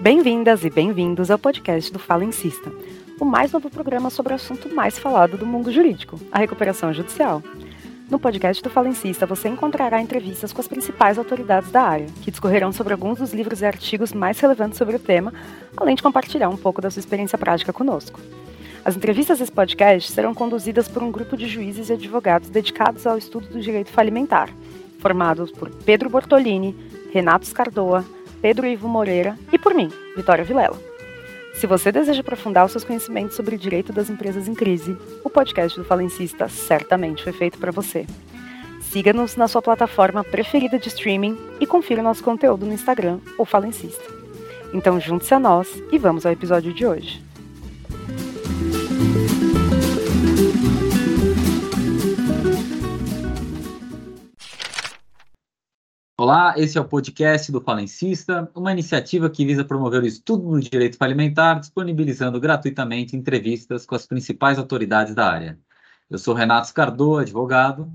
Bem-vindas e bem-vindos ao podcast do Fala Insista, o mais novo programa sobre o assunto mais falado do mundo jurídico, a recuperação judicial. No podcast do Fala Insista, você encontrará entrevistas com as principais autoridades da área, que discorrerão sobre alguns dos livros e artigos mais relevantes sobre o tema, além de compartilhar um pouco da sua experiência prática conosco. As entrevistas desse podcast serão conduzidas por um grupo de juízes e advogados dedicados ao estudo do direito falimentar, formados por Pedro Bortolini, Renato Scardoa, Pedro Ivo Moreira e por mim, Vitória Vilela. Se você deseja aprofundar os seus conhecimentos sobre o direito das empresas em crise, o podcast do Falencista certamente foi feito para você. Siga-nos na sua plataforma preferida de streaming e confira nosso conteúdo no Instagram, o Falencista. Então junte-se a nós e vamos ao episódio de hoje. Olá, esse é o podcast do Falencista, uma iniciativa que visa promover o estudo do direito falimentar, disponibilizando gratuitamente entrevistas com as principais autoridades da área. Eu sou Renato Scardoa, advogado,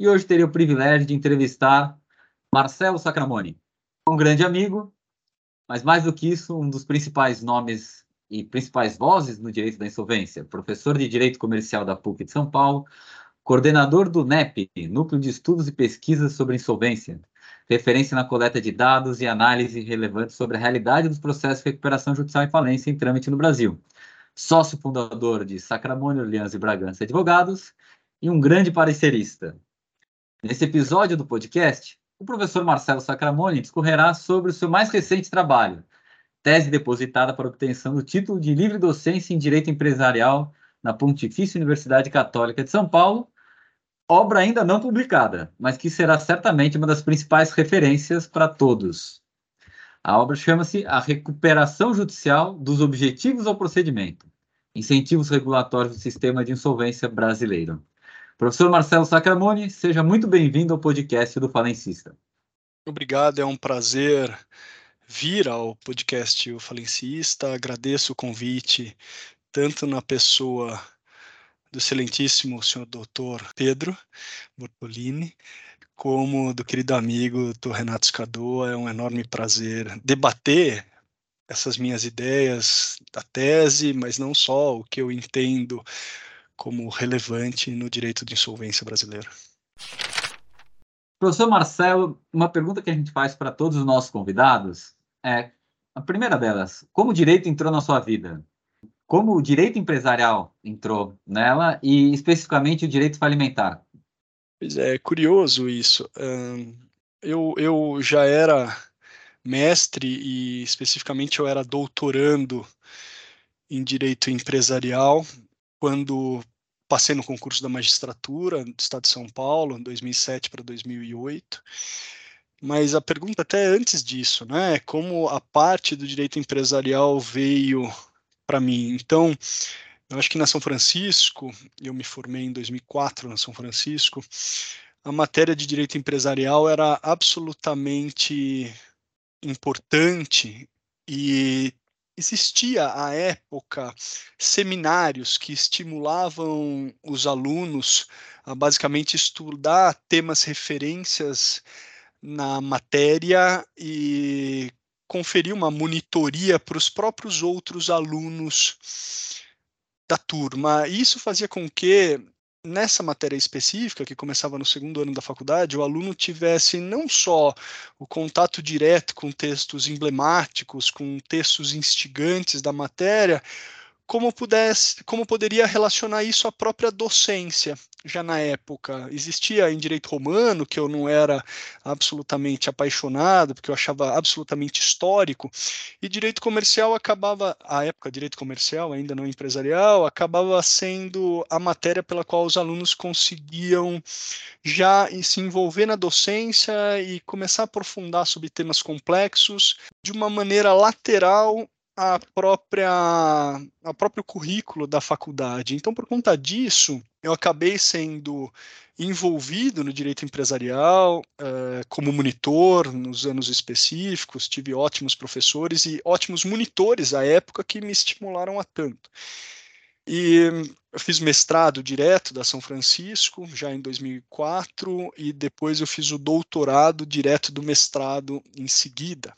e hoje terei o privilégio de entrevistar Marcelo Sacramone, um grande amigo, mas mais do que isso, um dos principais nomes e principais vozes no direito da insolvência, professor de Direito Comercial da PUC de São Paulo, coordenador do NEP, Núcleo de Estudos e Pesquisas sobre Insolvência, referência na coleta de dados e análise relevante sobre a realidade dos processos de recuperação judicial e falência em trâmite no Brasil. Sócio fundador de Sacramônio, Orleans e Bragança Advogados e um grande parecerista. Nesse episódio do podcast, o professor Marcelo Sacramone discorrerá sobre o seu mais recente trabalho, tese depositada para obtenção do título de livre docência em Direito Empresarial na Pontifícia Universidade Católica de São Paulo, obra ainda não publicada, mas que será certamente uma das principais referências para todos. A obra chama-se A Recuperação Judicial dos Objetivos ao Procedimento, Incentivos Regulatórios do Sistema de Insolvência Brasileiro. Professor Marcelo Sacramone, seja muito bem-vindo ao podcast do Falencista. Obrigado, é um prazer vir ao podcast O Falencista. Agradeço o convite, tanto na pessoa do excelentíssimo senhor doutor Pedro Bortolini, como do querido amigo do Renato Scadoa. É um enorme prazer debater essas minhas ideias da tese, mas não só o que eu entendo como relevante no direito de insolvência brasileiro. Professor Marcelo, uma pergunta que a gente faz para todos os nossos convidados é a primeira delas: como o direito entrou na sua vida? Como o direito empresarial entrou nela e especificamente o direito falimentar. Pois é, curioso isso. eu, eu já era mestre e especificamente eu era doutorando em direito empresarial quando passei no concurso da magistratura do Estado de São Paulo, em 2007 para 2008. Mas a pergunta até antes disso, né, como a parte do direito empresarial veio para mim. Então, eu acho que na São Francisco, eu me formei em 2004 na São Francisco, a matéria de direito empresarial era absolutamente importante e existia à época seminários que estimulavam os alunos a basicamente estudar temas referências na matéria e conferir uma monitoria para os próprios outros alunos da turma. Isso fazia com que nessa matéria específica, que começava no segundo ano da faculdade, o aluno tivesse não só o contato direto com textos emblemáticos, com textos instigantes da matéria, como pudesse, como poderia relacionar isso à própria docência já na época. Existia em direito romano, que eu não era absolutamente apaixonado, porque eu achava absolutamente histórico, e direito comercial acabava, a época direito comercial, ainda não empresarial, acabava sendo a matéria pela qual os alunos conseguiam já se envolver na docência e começar a aprofundar sobre temas complexos de uma maneira lateral a própria a próprio currículo da faculdade. Então, por conta disso, eu acabei sendo envolvido no direito empresarial uh, como monitor nos anos específicos, tive ótimos professores e ótimos monitores à época que me estimularam a tanto. E eu fiz mestrado direto da São Francisco, já em 2004, e depois eu fiz o doutorado direto do mestrado em seguida.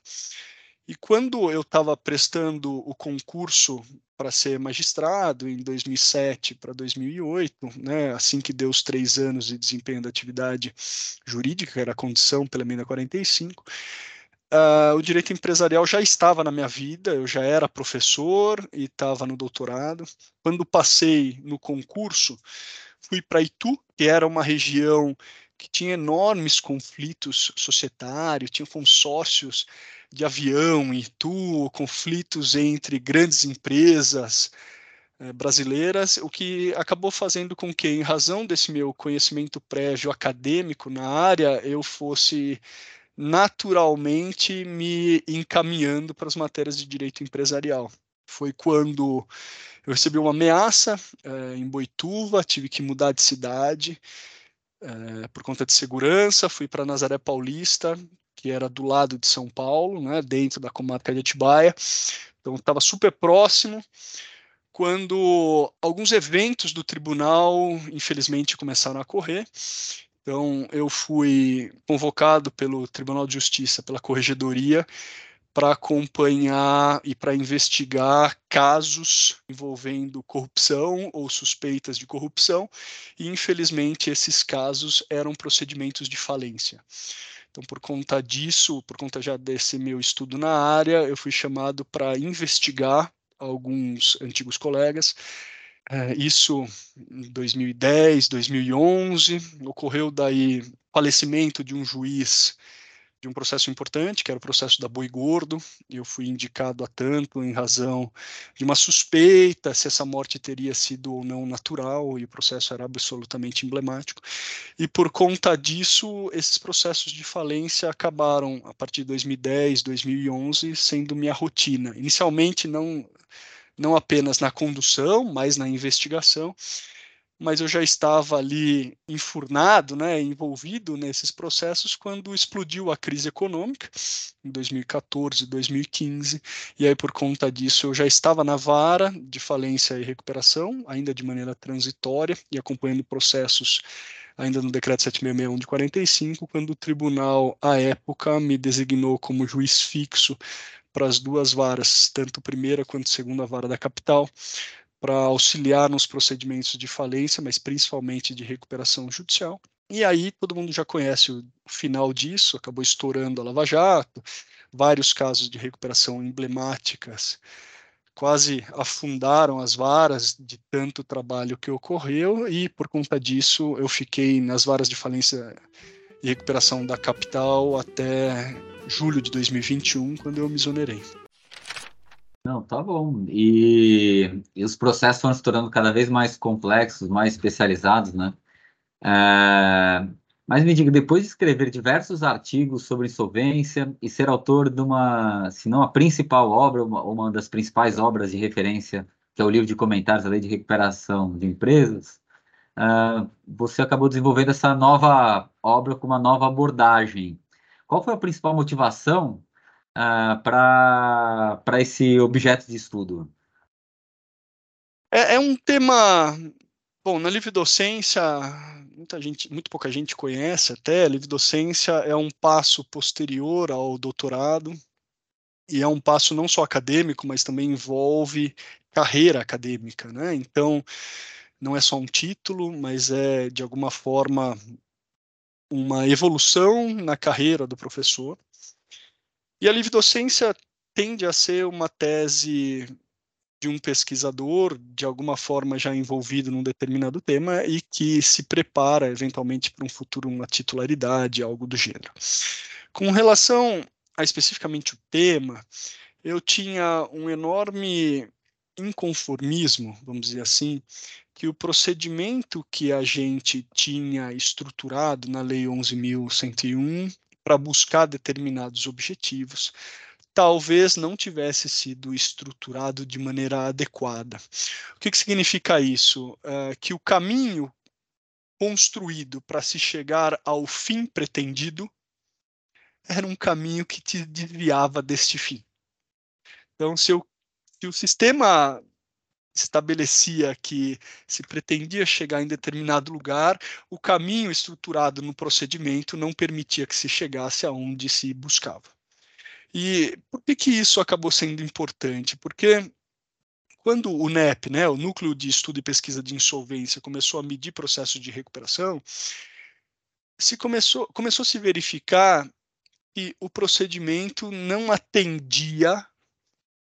E quando eu estava prestando o concurso para ser magistrado em 2007 para 2008, né, assim que deu os três anos de desempenho da atividade jurídica, era a condição pela emenda 45, uh, o direito empresarial já estava na minha vida, eu já era professor e estava no doutorado. Quando passei no concurso, fui para Itu, que era uma região que tinha enormes conflitos societários, tinha consórcios de avião em Itu, conflitos entre grandes empresas eh, brasileiras, o que acabou fazendo com que, em razão desse meu conhecimento prévio acadêmico na área, eu fosse naturalmente me encaminhando para as matérias de direito empresarial. Foi quando eu recebi uma ameaça eh, em Boituva, tive que mudar de cidade eh, por conta de segurança, fui para Nazaré Paulista, que era do lado de São Paulo, né, dentro da comarca de Atibaia. Então estava super próximo quando alguns eventos do tribunal, infelizmente, começaram a correr. Então eu fui convocado pelo Tribunal de Justiça, pela Corregedoria, para acompanhar e para investigar casos envolvendo corrupção ou suspeitas de corrupção, e infelizmente esses casos eram procedimentos de falência. Então, por conta disso, por conta já desse meu estudo na área, eu fui chamado para investigar alguns antigos colegas. É, isso em 2010, 2011, ocorreu daí falecimento de um juiz de um processo importante, que era o processo da Boi Gordo. Eu fui indicado a tanto em razão de uma suspeita se essa morte teria sido ou não natural, e o processo era absolutamente emblemático. E por conta disso, esses processos de falência acabaram, a partir de 2010, 2011, sendo minha rotina. Inicialmente, não, não apenas na condução, mas na investigação mas eu já estava ali enfurnado, né, envolvido nesses processos quando explodiu a crise econômica em 2014, 2015, e aí por conta disso eu já estava na vara de falência e recuperação, ainda de maneira transitória e acompanhando processos ainda no decreto 7661 de 45, quando o tribunal à época me designou como juiz fixo para as duas varas, tanto primeira quanto segunda vara da capital, para auxiliar nos procedimentos de falência, mas principalmente de recuperação judicial. E aí todo mundo já conhece o final disso, acabou estourando a Lava Jato, vários casos de recuperação emblemáticas quase afundaram as varas de tanto trabalho que ocorreu e por conta disso eu fiquei nas varas de falência e recuperação da capital até julho de 2021, quando eu me exonerei. Não, tá bom. E, e os processos vão se tornando cada vez mais complexos, mais especializados, né? É, mas me diga, depois de escrever diversos artigos sobre insolvência e ser autor de uma, se não a principal obra, uma, uma das principais obras de referência, que é o livro de comentários da Lei de Recuperação de Empresas, uh, você acabou desenvolvendo essa nova obra com uma nova abordagem. Qual foi a principal motivação uh, ah, para esse objeto de estudo? É, é, um tema. Bom, na livre docência, muita gente, muito pouca gente conhece até. A livre docência é um passo posterior ao doutorado e é um passo não só acadêmico, mas também envolve carreira acadêmica, né? Então, não é só um título, mas é de alguma forma uma evolução na carreira do professor. E a livre docência tende a ser uma tese de um pesquisador, de alguma forma já envolvido num determinado tema e que se prepara eventualmente para um futuro, uma titularidade, algo do gênero. Com relação a especificamente o tema, eu tinha um enorme inconformismo, vamos dizer assim, que o procedimento que a gente tinha estruturado na Lei 11.101 para buscar determinados objetivos, talvez não tivesse sido estruturado de maneira adequada. O que, que significa isso? Uh, que o caminho construído para se chegar ao fim pretendido era um caminho que te desviava deste fim. Então, se, eu, se o sistema estabelecia que se pretendia chegar em determinado lugar, o caminho estruturado no procedimento não permitia que se chegasse aonde se buscava. E por que, que isso acabou sendo importante? Porque quando o NEP, né, o Núcleo de Estudo e Pesquisa de Insolvência, começou a medir processos de recuperação, se começou, começou a se verificar que o procedimento não atendia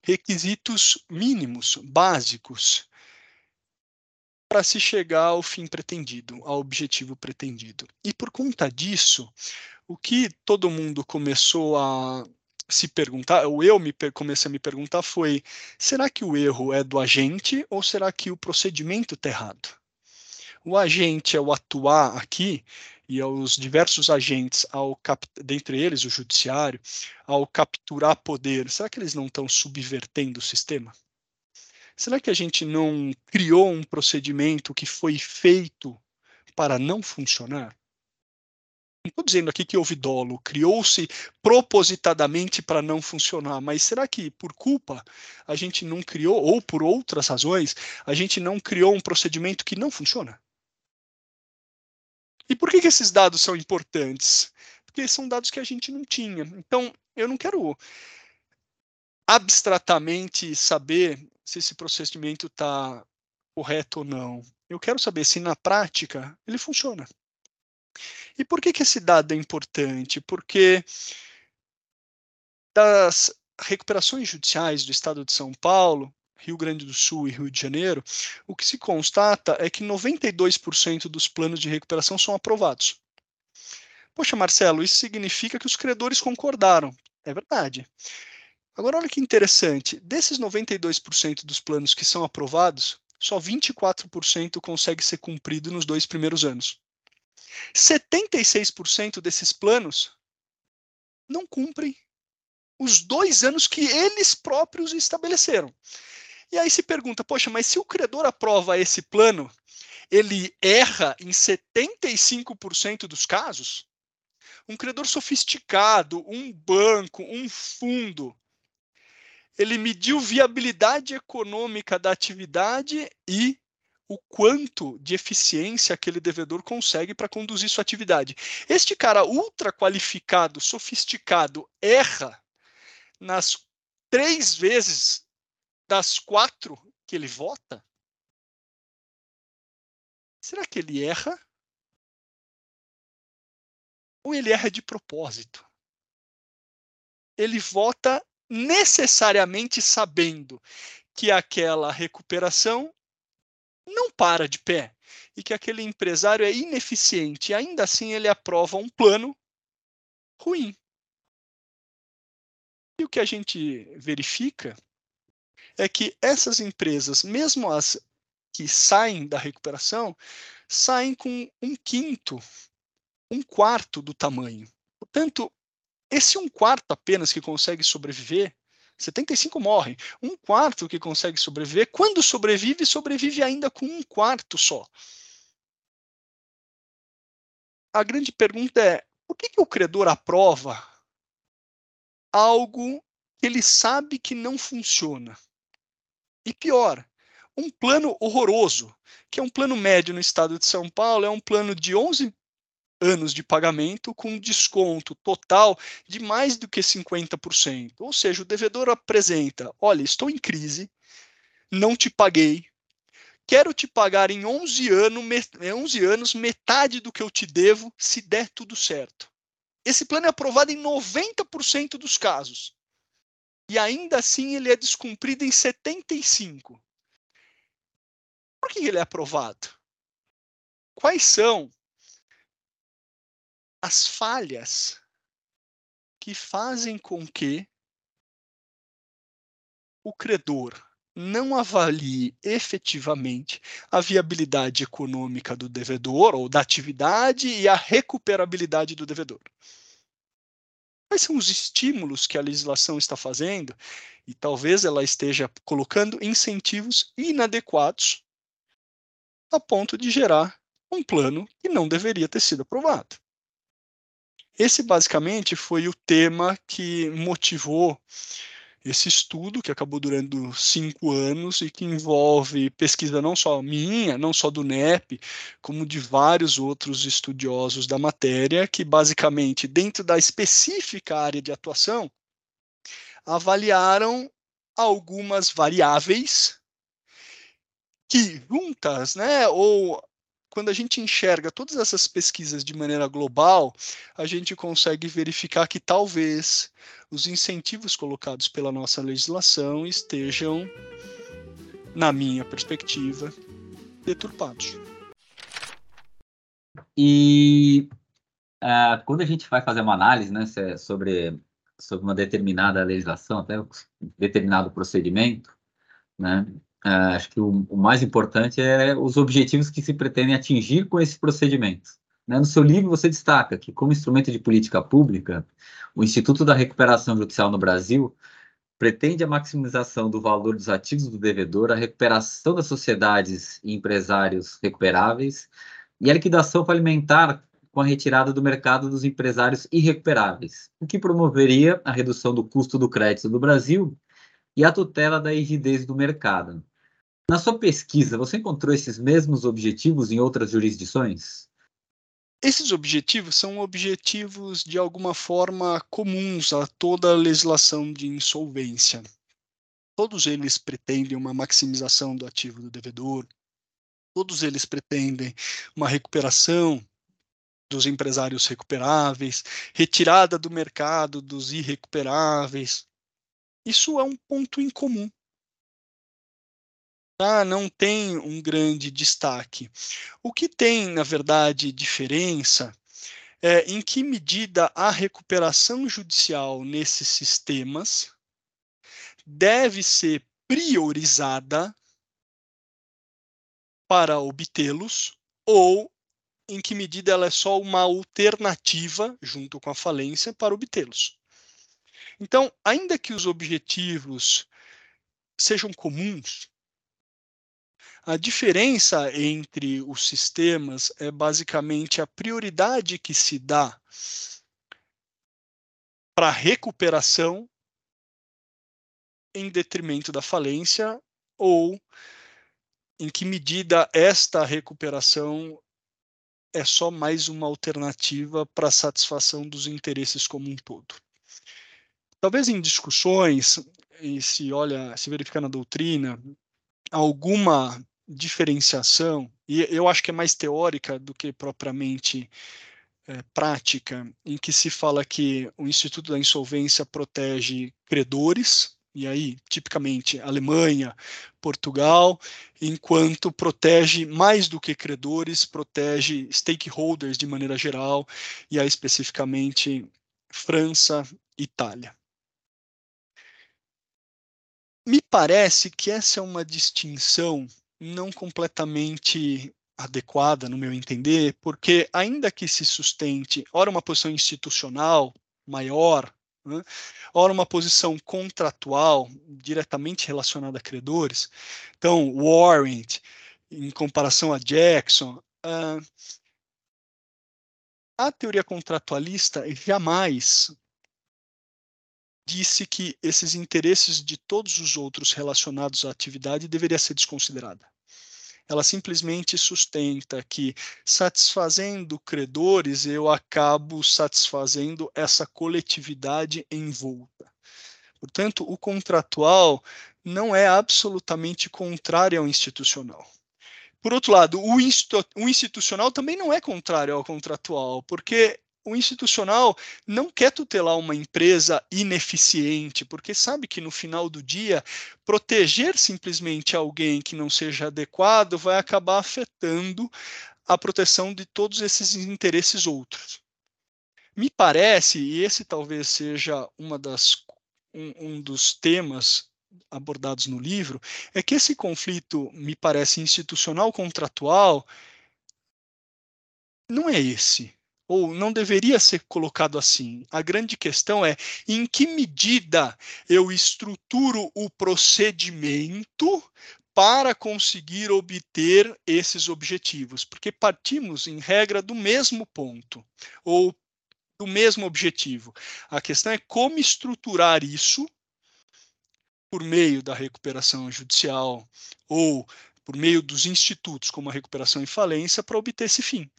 requisitos mínimos, básicos, para se chegar ao fim pretendido, ao objetivo pretendido. E por conta disso, o que todo mundo começou a se perguntar, ou eu me comecei a me perguntar foi: será que o erro é do agente ou será que o procedimento está errado? O agente, ao atuar aqui, e aos diversos agentes, ao dentre eles o judiciário, ao capturar poder, será que eles não estão subvertendo o sistema? Será que a gente não criou um procedimento que foi feito para não funcionar? Não estou dizendo aqui que houve dolo, criou-se propositadamente para não funcionar, mas será que por culpa a gente não criou, ou por outras razões, a gente não criou um procedimento que não funciona? E por que, que esses dados são importantes? Porque são dados que a gente não tinha. Então, eu não quero abstratamente saber se esse procedimento está correto ou não. Eu quero saber se na prática ele funciona. E por que, que esse dado é importante? Porque das recuperações judiciais do Estado de São Paulo, Rio Grande do Sul e Rio de Janeiro, o que se constata é que 92% dos planos de recuperação são aprovados. Poxa, Marcelo, isso significa que os credores concordaram. É verdade. Agora, olha que interessante: desses 92% dos planos que são aprovados, só 24% consegue ser cumprido nos dois primeiros anos. 76% desses planos não cumprem os dois anos que eles próprios estabeleceram. E aí se pergunta, poxa, mas se o credor aprova esse plano, ele erra em 75% dos casos? Um credor sofisticado, um banco, um fundo, ele mediu viabilidade econômica da atividade e o quanto de eficiência aquele devedor consegue para conduzir sua atividade. Este cara ultra qualificado, sofisticado, erra nas três vezes das quatro que ele vota, será que ele erra? Ou ele erra de propósito? Ele vota necessariamente sabendo que aquela recuperação não para de pé e que aquele empresário é ineficiente, e ainda assim ele aprova um plano ruim. E o que a gente verifica é que essas empresas, mesmo as que saem da recuperação, saem com um quinto, um quarto do tamanho. Portanto, esse um quarto apenas que consegue sobreviver, 75 morrem. Um quarto que consegue sobreviver, quando sobrevive, sobrevive ainda com um quarto só. A grande pergunta é: por que, que o credor aprova algo que ele sabe que não funciona? E pior, um plano horroroso, que é um plano médio no estado de São Paulo, é um plano de 11 anos de pagamento com desconto total de mais do que 50%. Ou seja, o devedor apresenta: olha, estou em crise, não te paguei, quero te pagar em 11, ano, 11 anos metade do que eu te devo, se der tudo certo. Esse plano é aprovado em 90% dos casos e ainda assim ele é descumprido em 75. Por que ele é aprovado? Quais são as falhas que fazem com que o credor não avalie efetivamente a viabilidade econômica do devedor ou da atividade e a recuperabilidade do devedor? Quais são os estímulos que a legislação está fazendo? E talvez ela esteja colocando incentivos inadequados a ponto de gerar um plano que não deveria ter sido aprovado. Esse basicamente foi o tema que motivou esse estudo, que acabou durando cinco anos e que envolve pesquisa não só minha, não só do NEP, como de vários outros estudiosos da matéria, que basicamente, dentro da específica área de atuação, avaliaram algumas variáveis que juntas, né, ou quando a gente enxerga todas essas pesquisas de maneira global, a gente consegue verificar que talvez os incentivos colocados pela nossa legislação estejam, na minha perspectiva, deturpados. E uh, quando a gente vai fazer uma análise né, é sobre, sobre uma determinada legislação, até um determinado procedimento, né, Uh, acho que o, o, mais importante é os objetivos que se pretendem atingir com esse procedimento. Né? No seu livro, você destaca que, como instrumento de política pública, o Instituto da Recuperação Judicial no Brasil pretende a maximização do valor dos ativos do devedor, a recuperação das sociedades e empresários recuperáveis e a liquidação falimentar com a retirada do mercado dos empresários irrecuperáveis, o que promoveria a redução do custo do crédito do Brasil e a tutela da rigidez do mercado. Na sua pesquisa, você encontrou esses mesmos objetivos em outras jurisdições? Esses objetivos são objetivos de alguma forma comuns a toda a legislação de insolvência. Todos eles pretendem uma maximização do ativo do devedor, todos eles pretendem uma recuperação dos empresários recuperáveis, retirada do mercado dos irrecuperáveis. Isso é um ponto em comum tá? não tem um grande destaque. O que tem, na verdade, diferença é em que medida a recuperação judicial nesses sistemas deve ser priorizada para obtê-los ou em que medida ela é só uma alternativa junto com a falência para obtê-los. Então, ainda que os objetivos sejam comuns, a diferença entre os sistemas é basicamente a prioridade que se dá para a recuperação em detrimento da falência ou em que medida esta recuperação é só mais uma alternativa para a satisfação dos interesses como um todo. Talvez em discussões, e se olha, se verifica na doutrina, alguma diferenciação, e eu acho que é mais teórica do que propriamente é, prática, em que se fala que o Instituto da Insolvência protege credores, e aí, tipicamente, Alemanha, Portugal, enquanto protege mais do que credores, protege stakeholders de maneira geral, e aí especificamente França, Itália. Me parece que essa é uma distinção não completamente adequada, no meu entender, porque ainda que se sustente, ora uma posição institucional maior, né, ora uma posição contratual diretamente relacionada a credores, então warrant em comparação a Jackson, uh, a teoria contratualista jamais disse que esses interesses de todos os outros relacionados à atividade deveria ser desconsiderada. Ela simplesmente sustenta que, satisfazendo credores, eu acabo satisfazendo essa coletividade envolta. Portanto, o contratual não é absolutamente contrário ao institucional. Por outro lado, o, institucional também não é contrário ao contratual, porque o institucional não quer tutelar uma empresa ineficiente, porque sabe que no final do dia, proteger simplesmente alguém que não seja adequado vai acabar afetando a proteção de todos esses interesses outros. Me parece, e esse talvez seja uma das, um, um dos temas abordados no livro, é que esse conflito, me parece, institucional contratual, não é esse ou não deveria ser colocado assim. A grande questão é em que medida eu estruturo o procedimento para conseguir obter esses objetivos, porque partimos, em regra, do mesmo ponto, ou do mesmo objetivo. A questão é como estruturar isso por meio da recuperação judicial ou por meio dos institutos, como a recuperação e falência, para obter esse fim.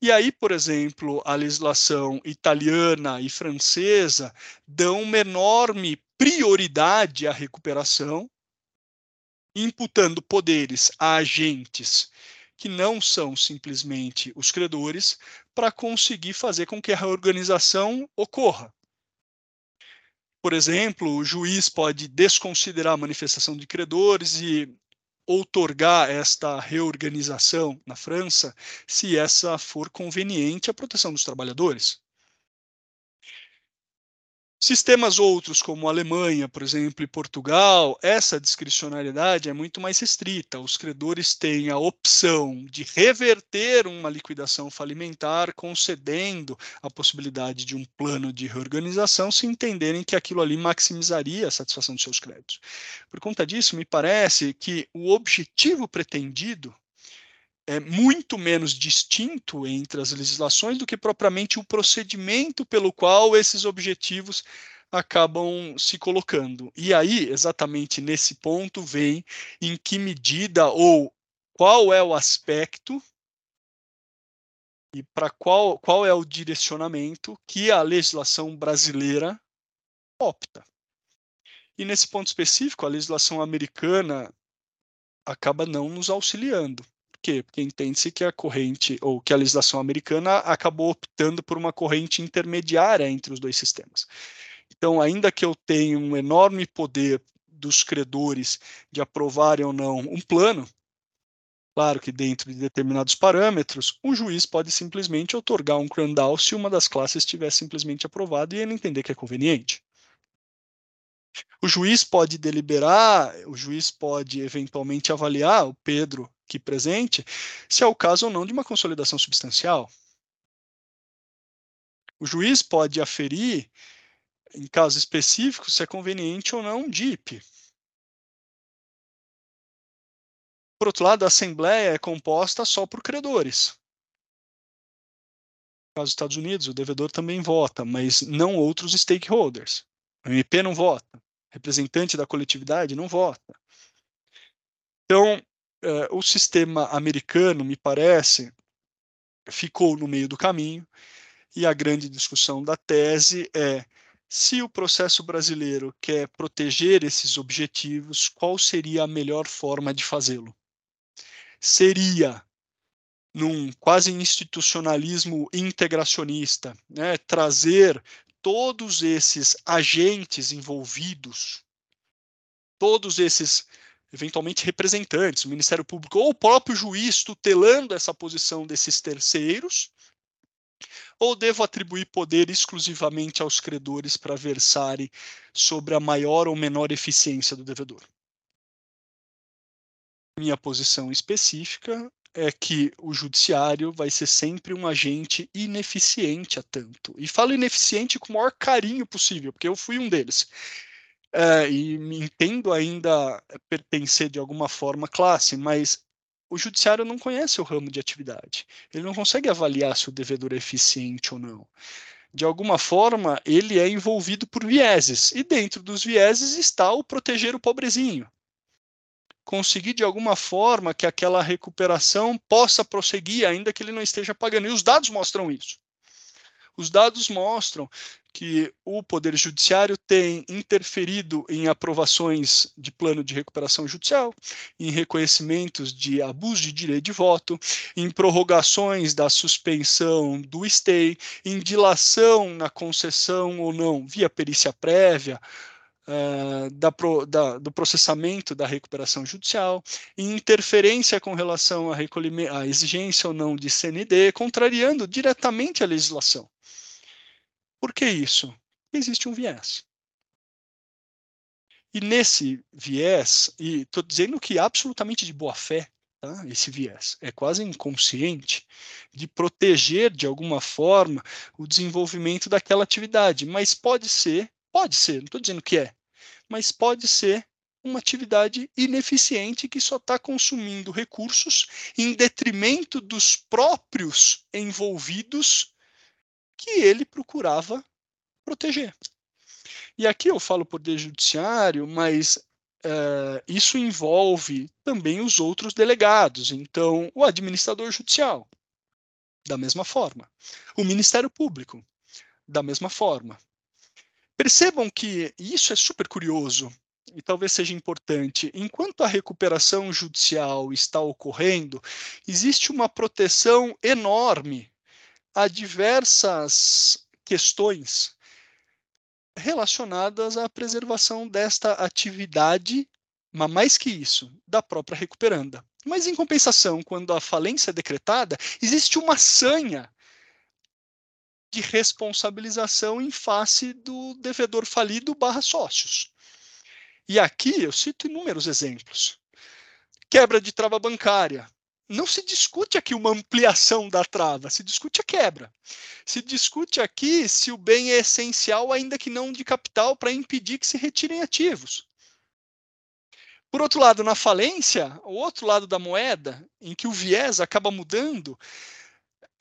E aí, por exemplo, a legislação italiana e francesa dão uma enorme prioridade à recuperação, imputando poderes a agentes que não são simplesmente os credores, para conseguir fazer com que a reorganização ocorra. Por exemplo, o juiz pode desconsiderar a manifestação de credores e outorgar esta reorganização na França, se essa for conveniente à proteção dos trabalhadores. Sistemas outros, como Alemanha, por exemplo, e Portugal, essa discricionariedade é muito mais restrita. Os credores têm a opção de reverter uma liquidação falimentar, concedendo a possibilidade de um plano de reorganização, se entenderem que aquilo ali maximizaria a satisfação de seus créditos. Por conta disso, me parece que o objetivo pretendido é muito menos distinto entre as legislações do que propriamente o procedimento pelo qual esses objetivos acabam se colocando. E aí, exatamente nesse ponto, vem em que medida ou qual é o aspecto e para qual, qual é o direcionamento que a legislação brasileira opta. E nesse ponto específico, a legislação americana acaba não nos auxiliando quê? Porque entende-se que a corrente, ou que a legislação americana acabou optando por uma corrente intermediária entre os dois sistemas. Então, ainda que eu tenha um enorme poder dos credores de aprovarem ou não um plano, claro que dentro de determinados parâmetros, um juiz pode simplesmente otorgar um crandal se uma das classes estiver simplesmente aprovado e ele entender que é conveniente. O juiz pode deliberar, o juiz pode eventualmente avaliar, o Pedro aqui presente, se é o caso ou não de uma consolidação substancial. O juiz pode aferir, em casos específicos, se é conveniente ou não um DIP. Por outro lado, a Assembleia é composta só por credores. No caso dos Estados Unidos, o devedor também vota, mas não outros stakeholders. O MP não vota, representante da coletividade não vota. Então, uh, o sistema americano, me parece, ficou no meio do caminho, e a grande discussão da tese é se o processo brasileiro quer proteger esses objetivos, qual seria a melhor forma de fazê-lo? Seria num quase institucionalismo integracionista, né, trazer todos esses agentes envolvidos, todos esses eventualmente representantes, o Ministério Público ou o próprio juiz tutelando essa posição desses terceiros, ou devo atribuir poder exclusivamente aos credores para versarem sobre a maior ou menor eficiência do devedor? Minha posição específica é que o judiciário vai ser sempre um agente ineficiente a tanto. E falo ineficiente com o maior carinho possível, porque eu fui um deles. É, e me entendo ainda pertencer de alguma forma à classe, mas o judiciário não conhece o ramo de atividade. Ele não consegue avaliar se o devedor é eficiente ou não. De alguma forma, ele é envolvido por vieses, e dentro dos vieses está o proteger o pobrezinho. Conseguir de alguma forma que aquela recuperação possa prosseguir, ainda que ele não esteja pagando. E os dados mostram isso. Os dados mostram que o Poder Judiciário tem interferido em aprovações de plano de recuperação judicial, em reconhecimentos de abuso de direito de voto, em prorrogações da suspensão do stay, em dilação na concessão ou não via perícia prévia. Uh, da, da, do processamento da recuperação judicial, em interferência com relação à exigência ou não de CND, contrariando diretamente a legislação. Por que isso? Existe um viés. E nesse viés, e estou dizendo que absolutamente de boa fé, tá? esse viés, é quase inconsciente, de proteger de alguma forma o desenvolvimento daquela atividade, mas pode ser, pode ser, não estou dizendo que é, mas pode ser uma atividade ineficiente que só está consumindo recursos em detrimento dos próprios envolvidos que ele procurava proteger. E aqui eu falo poder judiciário, mas uh, isso envolve também os outros delegados. Então, o administrador judicial, da mesma forma. O Ministério Público, da mesma forma. Percebam que isso é super curioso e talvez seja importante. Enquanto a recuperação judicial está ocorrendo, existe uma proteção enorme a diversas questões relacionadas à preservação desta atividade, mas mais que isso, da própria recuperanda. Mas, em compensação, quando a falência é decretada, existe uma sanha de responsabilização em face do devedor falido barra sócios. E aqui eu cito inúmeros exemplos. Quebra de trava bancária. Não se discute aqui uma ampliação da trava, se discute a quebra. Se discute aqui se o bem é essencial, ainda que não de capital, para impedir que se retirem ativos. Por outro lado, na falência, o outro lado da moeda, em que o viés acaba mudando,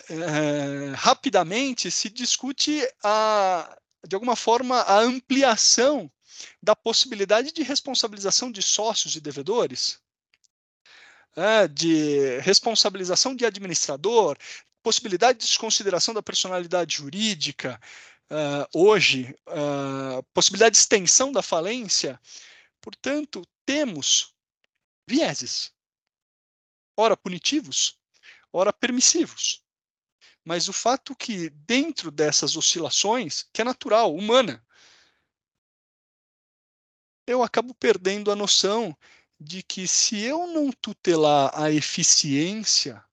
é, rapidamente se discute, a, de alguma forma, a ampliação da possibilidade de responsabilização de sócios e devedores, é, de responsabilização de administrador, possibilidade de desconsideração da personalidade jurídica, uh, hoje, uh, possibilidade de extensão da falência. Portanto, temos vieses, ora punitivos, ora permissivos. Mas o fato que, dentro dessas oscilações, que é natural, humana, eu acabo perdendo a noção de que se eu não tutelar a eficiência,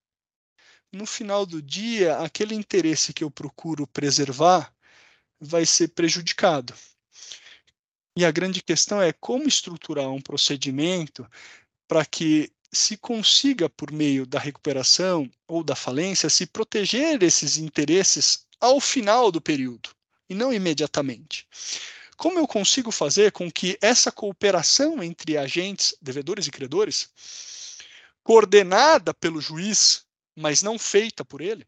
no final do dia, aquele interesse que eu procuro preservar vai ser prejudicado. E a grande questão é como estruturar um procedimento para que se consiga, por meio da recuperação ou da falência, se proteger desses interesses ao final do período e não imediatamente. Como eu consigo fazer com que essa cooperação entre agentes, devedores e credores, coordenada pelo juiz, mas não feita por ele,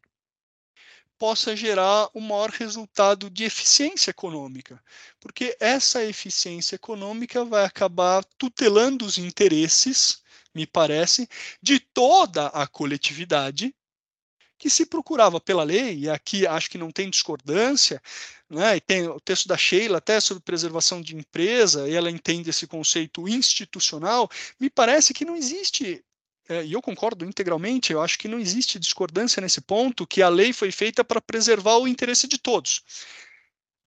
possa gerar um maior resultado de eficiência econômica, porque essa eficiência econômica vai acabar tutelando os interesses me parece, de toda a coletividade que se procurava pela lei, e aqui acho que não tem discordância, né, e tem o texto da Sheila até sobre preservação de empresa, e ela entende esse conceito institucional, me parece que não existe, é, e eu concordo integralmente, eu acho que não existe discordância nesse ponto, que a lei foi feita para preservar o interesse de todos.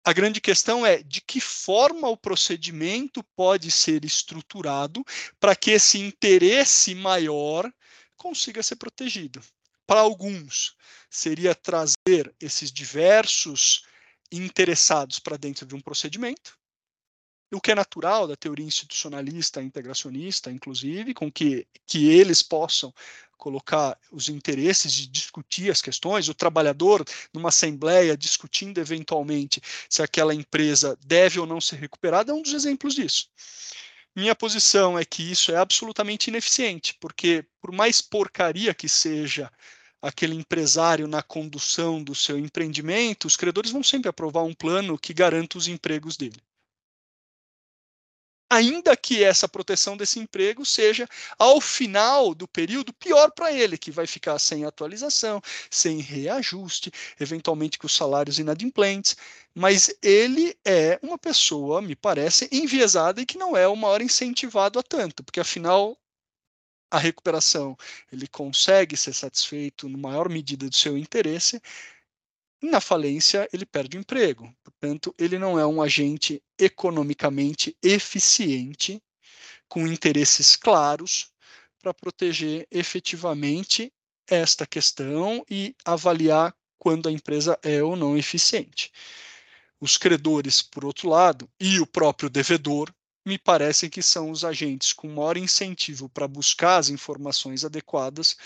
A grande questão é de que forma o procedimento pode ser estruturado para que esse interesse maior consiga ser protegido. Para alguns, seria trazer esses diversos interessados para dentro de um procedimento, o que é natural da teoria institucionalista, integracionista, inclusive, com que, que eles possam colocar os interesses de discutir as questões, o trabalhador numa assembleia discutindo eventualmente se aquela empresa deve ou não ser recuperada, é um dos exemplos disso. Minha posição é que isso é absolutamente ineficiente, porque por mais porcaria que seja aquele empresário na condução do seu empreendimento, os credores vão sempre aprovar um plano que garanta os empregos dele ainda que essa proteção desse emprego seja, ao final do período, pior para ele, que vai ficar sem atualização, sem reajuste, eventualmente com os salários inadimplentes, mas ele é uma pessoa, me parece, enviesada e que não é o maior incentivado a tanto, porque afinal a recuperação ele consegue ser satisfeito na maior medida do seu interesse, na falência, ele perde o emprego. Portanto, ele não é um agente economicamente eficiente, com interesses claros, para proteger efetivamente esta questão e avaliar quando a empresa é ou não eficiente. Os credores, por outro lado, e o próprio devedor, me parecem que são os agentes com maior incentivo para buscar as informações adequadas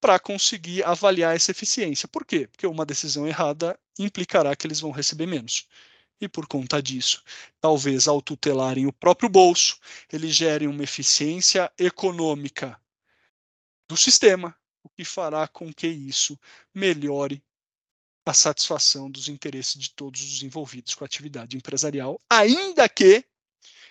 para conseguir avaliar essa eficiência. Por quê? Porque uma decisão errada implicará que eles vão receber menos. E por conta disso, talvez ao tutelarem o próprio bolso, eles gerem uma eficiência econômica do sistema, o que fará com que isso melhore a satisfação dos interesses de todos os envolvidos com a atividade empresarial, ainda que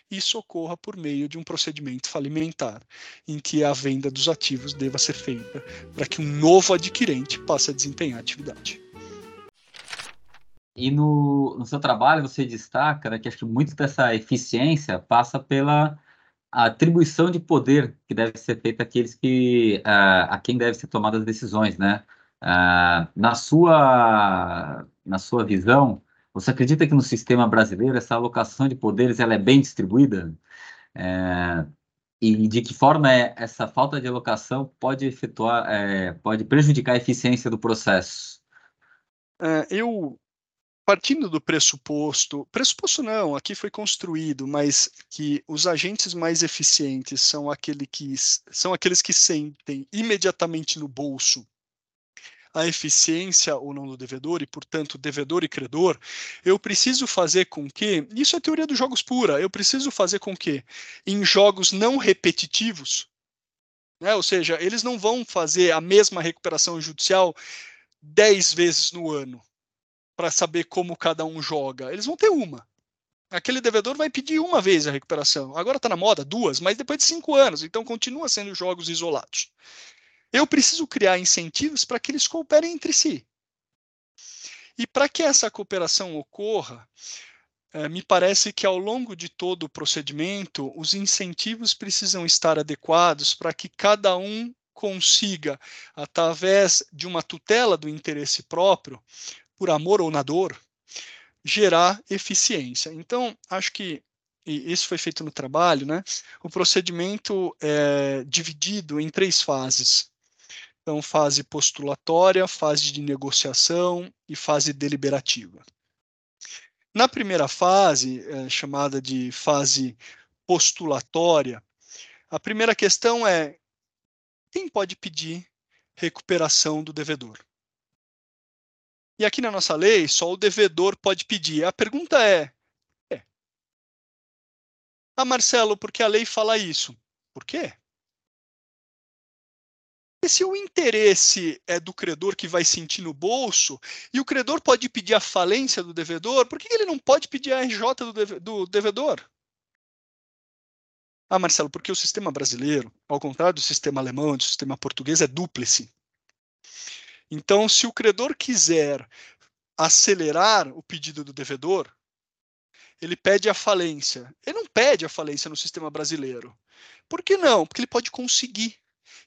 isso ocorra por meio de um procedimento falimentar, em que a venda dos ativos deva ser feita para que um novo adquirente passe a desempenhar a atividade. E no, no seu trabalho você destaca né, que acho que muito dessa eficiência passa pela atribuição de poder que deve ser feita àqueles que uh, a quem deve ser tomadas as decisões, né? Uh, na sua na sua visão, você acredita que no sistema brasileiro essa alocação de poderes ela é bem distribuída? É, e de que forma é, essa falta de alocação pode efetuar, é, pode prejudicar a eficiência do processo? É, eu partindo do pressuposto, pressuposto não, aqui foi construído, mas que os agentes mais eficientes são, aquele que, são aqueles que sentem imediatamente no bolso a eficiência ou não do devedor, e, portanto, devedor e credor, eu preciso fazer com que, isso é teoria dos jogos pura, eu preciso fazer com que, em jogos não repetitivos, né, ou seja, eles não vão fazer a mesma recuperação judicial dez vezes no ano para saber como cada um joga. Eles vão ter uma. Aquele devedor vai pedir uma vez a recuperação. Agora está na moda, duas, mas depois de cinco anos, então continua sendo jogos isolados. Eu preciso criar incentivos para que eles cooperem entre si. E para que essa cooperação ocorra, é, me parece que ao longo de todo o procedimento, os incentivos precisam estar adequados para que cada um consiga, através de uma tutela do interesse próprio, por amor ou na dor, gerar eficiência. Então, acho que e isso foi feito no trabalho, né? O procedimento é dividido em três fases. Então, fase postulatória, fase de negociação e fase deliberativa. Na primeira fase, é, chamada de fase postulatória, a primeira questão é quem pode pedir recuperação do devedor? E aqui na nossa lei, só o devedor pode pedir. A pergunta é: é. Ah, Marcelo, por que a lei fala isso? Por quê? E se o interesse é do credor que vai sentir no bolso, e o credor pode pedir a falência do devedor, por que ele não pode pedir a RJ do, deve do devedor? Ah, Marcelo, porque o sistema brasileiro, ao contrário do sistema alemão e do sistema português, é dúplice. Então, se o credor quiser acelerar o pedido do devedor, ele pede a falência. Ele não pede a falência no sistema brasileiro. Por que não? Porque ele pode conseguir.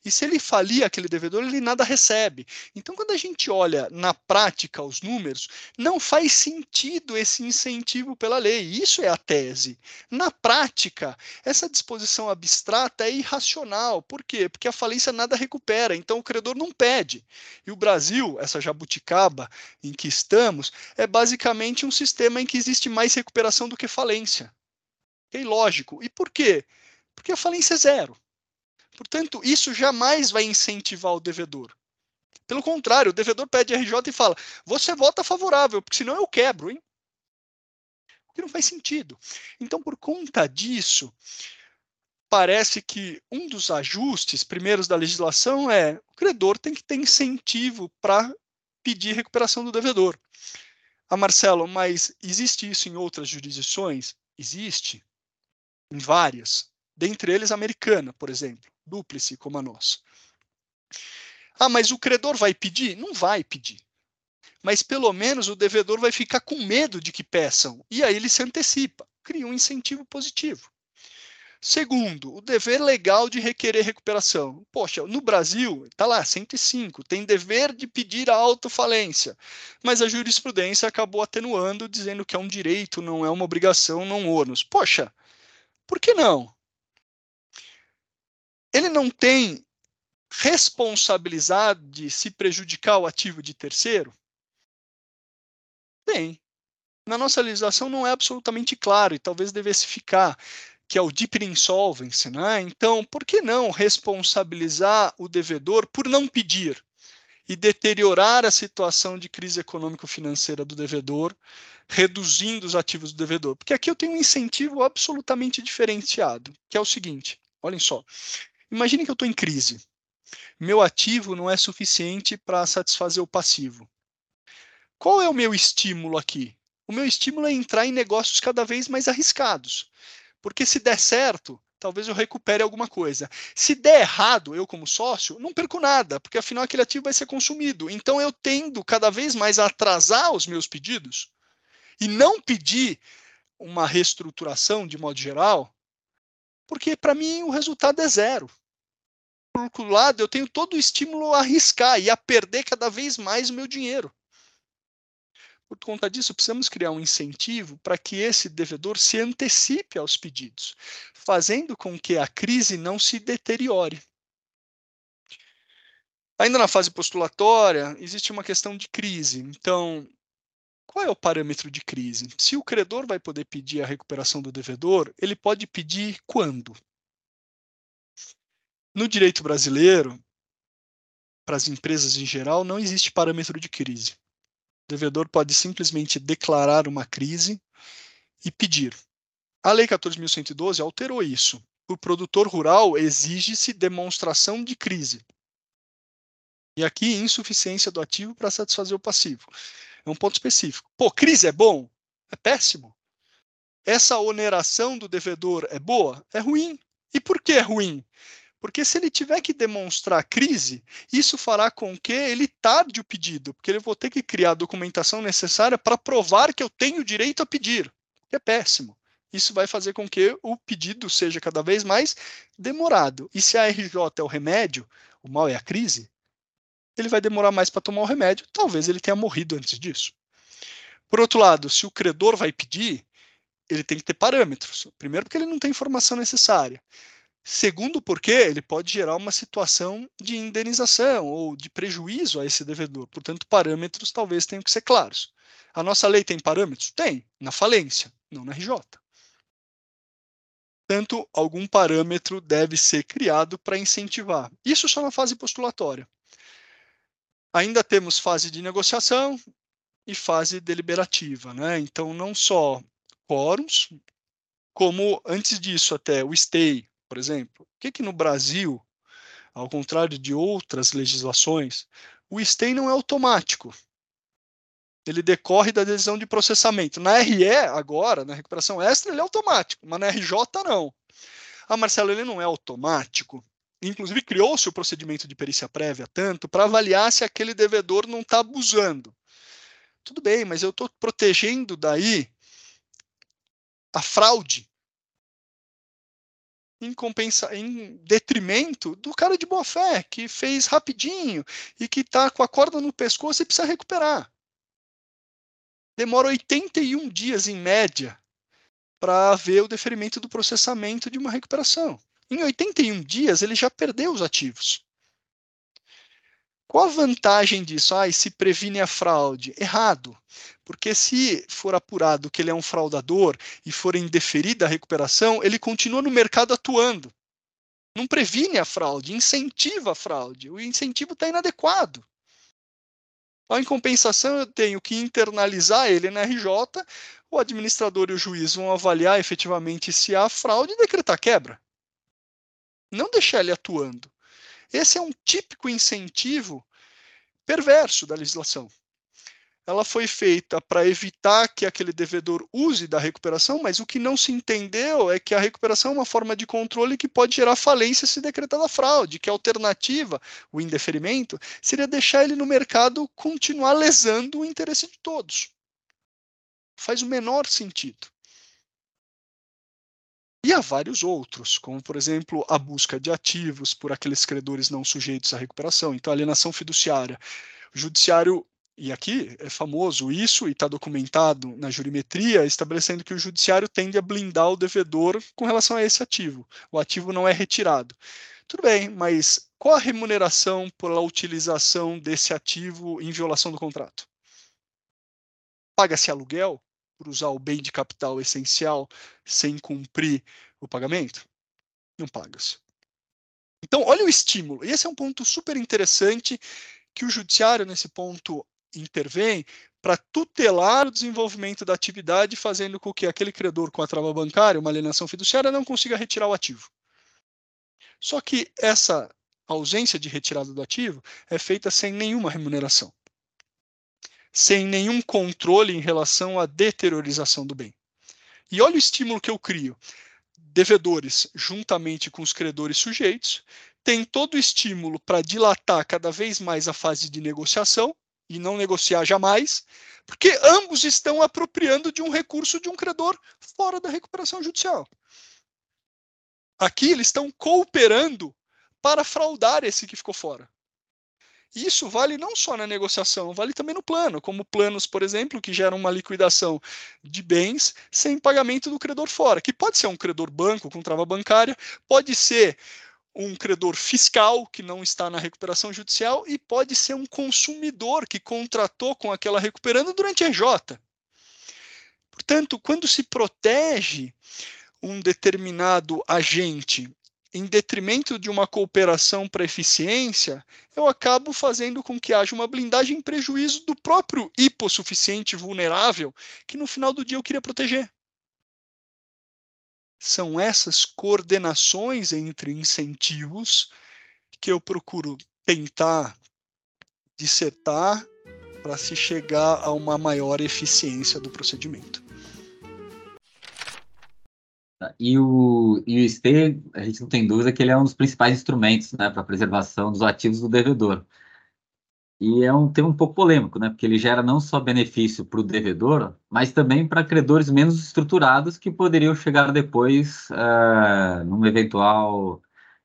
E se ele falir aquele devedor, ele nada recebe. Então, quando a gente olha na prática os números, não faz sentido esse incentivo pela lei. Isso é a tese. Na prática, essa disposição abstrata é irracional. Por quê? Porque a falência nada recupera. Então, o credor não pede. E o Brasil, essa jabuticaba em que estamos, é basicamente um sistema em que existe mais recuperação do que falência. É lógico. E por quê? Porque a falência é zero. Portanto, isso jamais vai incentivar o devedor. Pelo contrário, o devedor pede RJ e fala: você vota favorável, porque senão eu quebro, hein? Porque não faz sentido. Então, por conta disso, parece que um dos ajustes primeiros da legislação é o credor tem que ter incentivo para pedir recuperação do devedor. Ah, Marcelo, mas existe isso em outras jurisdições? Existe. Em várias. Dentre eles, a americana, por exemplo dúplice como a nossa. Ah, mas o credor vai pedir? Não vai pedir. Mas pelo menos o devedor vai ficar com medo de que peçam, e aí ele se antecipa, cria um incentivo positivo. Segundo, o dever legal de requerer recuperação. Poxa, no Brasil, está lá, 105, tem dever de pedir a autofalência, mas a jurisprudência acabou atenuando, dizendo que é um direito, não é uma obrigação, não ônus. Poxa, por que não? Ele não tem responsabilidade de se prejudicar o ativo de terceiro? Tem. Na nossa legislação não é absolutamente claro e talvez devesse ficar, que é o deep insolvency, né? Então, por que não responsabilizar o devedor por não pedir e deteriorar a situação de crise econômico-financeira do devedor, reduzindo os ativos do devedor? Porque aqui eu tenho um incentivo absolutamente diferenciado, que é o seguinte: olhem só, Imagine que eu estou em crise. Meu ativo não é suficiente para satisfazer o passivo. qual é o meu estímulo aqui? O meu estímulo é entrar em negócios cada vez mais arriscados. Porque se der certo, talvez eu recupere alguma coisa. Se der errado, eu como sócio, não perco nada, porque afinal aquele ativo vai ser consumido. Então eu tendo cada vez mais a atrasar os meus pedidos e não pedir uma reestruturação de modo geral, porque para mim o resultado é zero. Por outro lado, eu tenho todo o estímulo a arriscar e a perder cada vez mais o meu dinheiro. Por conta disso, precisamos criar um incentivo para que esse devedor se antecipe aos pedidos, fazendo com que a crise não se deteriore. Ainda na fase postulatória, existe uma questão de crise. Então, qual é o parâmetro de crise? Se o credor vai poder pedir a recuperação do devedor, ele pode pedir quando? No direito brasileiro, para as empresas em geral, não existe parâmetro de crise devedor pode simplesmente declarar uma crise e pedir. A Lei 14.112 alterou isso. O produtor rural exige-se demonstração de crise. E aqui, insuficiência do ativo para satisfazer o passivo. É um ponto específico. Pô, crise é bom? É péssimo. Essa oneração do devedor é boa? É ruim. E por que é ruim? Porque se ele tiver que demonstrar crise, isso fará com que ele tarde o pedido, porque ele vou ter que criar a documentação necessária para provar que eu tenho direito a pedir, é péssimo. Isso vai fazer com que o pedido seja cada vez mais demorado. E se a RJ é o remédio, o mal é a crise, ele vai demorar mais para tomar o remédio. Talvez ele tenha morrido antes disso. Por outro lado, se o credor vai pedir, ele tem que ter parâmetros. Primeiro, porque ele não tem informação necessária. Segundo, porque ele pode gerar uma situação de indenização ou de prejuízo a esse devedor. Portanto, parâmetros talvez tenham que ser claros. A nossa lei tem parâmetros? Tem, na falência, não na RJ. Portanto, algum parâmetro deve ser criado para incentivar. Isso só na fase postulatória. Ainda temos fase de negociação e fase deliberativa. Né? Então, não só quórums, como antes disso até o stay, por exemplo, por que, que no Brasil, ao contrário de outras legislações, o stay não é automático? Ele decorre da decisão de processamento. Na RE, agora, na recuperação extra, ele é automático, mas na RJ não. Ah, Marcelo, ele não é automático. Inclusive, criou-se o procedimento de perícia prévia tanto para avaliar se aquele devedor não está abusando. Tudo bem, mas eu estou protegendo daí a fraude em, compensa, em detrimento do cara de boa fé, que fez rapidinho e que está com a corda no pescoço e precisa recuperar. Demora 81 dias, em média, para ver o deferimento do processamento de uma recuperação. Em 81 dias, ele já perdeu os ativos. Qual a vantagem disso? Ah, se previne a fraude? Errado. Porque se for apurado que ele é um fraudador e for indeferida a recuperação, ele continua no mercado atuando. Não previne a fraude, incentiva a fraude. O incentivo está inadequado. Então, em compensação, eu tenho que internalizar ele na RJ, o administrador e o juiz vão avaliar efetivamente se há fraude e decretar quebra. Não deixar ele atuando. Esse é um típico incentivo perverso da legislação. Ela foi feita para evitar que aquele devedor use da recuperação, mas o que não se entendeu é que a recuperação é uma forma de controle que pode gerar falência se decretada fraude, que a alternativa, o indeferimento, seria deixar ele no mercado continuar lesando o interesse de todos. Faz o menor sentido. E há vários outros, como, por exemplo, a busca de ativos por aqueles credores não sujeitos à recuperação, então alienação fiduciária. O judiciário, e aqui é famoso isso e está documentado na jurimetria, estabelecendo que o judiciário tende a blindar o devedor com relação a esse ativo. O ativo não é retirado. Tudo bem, mas qual a remuneração pela utilização desse ativo em violação do contrato? Paga-se aluguel? Por usar o bem de capital essencial sem cumprir o pagamento? Não pagas. Então, olha o estímulo. E esse é um ponto super interessante que o judiciário, nesse ponto, intervém para tutelar o desenvolvimento da atividade, fazendo com que aquele credor com a trava bancária, uma alienação fiduciária, não consiga retirar o ativo. Só que essa ausência de retirada do ativo é feita sem nenhuma remuneração. Sem nenhum controle em relação à deteriorização do bem. E olha o estímulo que eu crio. Devedores, juntamente com os credores sujeitos, têm todo o estímulo para dilatar cada vez mais a fase de negociação e não negociar jamais, porque ambos estão apropriando de um recurso de um credor fora da recuperação judicial. Aqui eles estão cooperando para fraudar esse que ficou fora. Isso vale não só na negociação, vale também no plano, como planos, por exemplo, que geram uma liquidação de bens sem pagamento do credor fora, que pode ser um credor banco com trava bancária, pode ser um credor fiscal que não está na recuperação judicial e pode ser um consumidor que contratou com aquela recuperando durante a EJ. Portanto, quando se protege um determinado agente em detrimento de uma cooperação para eficiência, eu acabo fazendo com que haja uma blindagem em prejuízo do próprio hipossuficiente vulnerável, que no final do dia eu queria proteger. São essas coordenações entre incentivos que eu procuro tentar dissertar para se chegar a uma maior eficiência do procedimento. E o, e o a gente não tem dúvida que ele é um dos principais instrumentos né, para a preservação dos ativos do devedor. E é um tema um pouco polêmico, né, porque ele gera não só benefício para o devedor, mas também para credores menos estruturados que poderiam chegar depois uh, numa eventual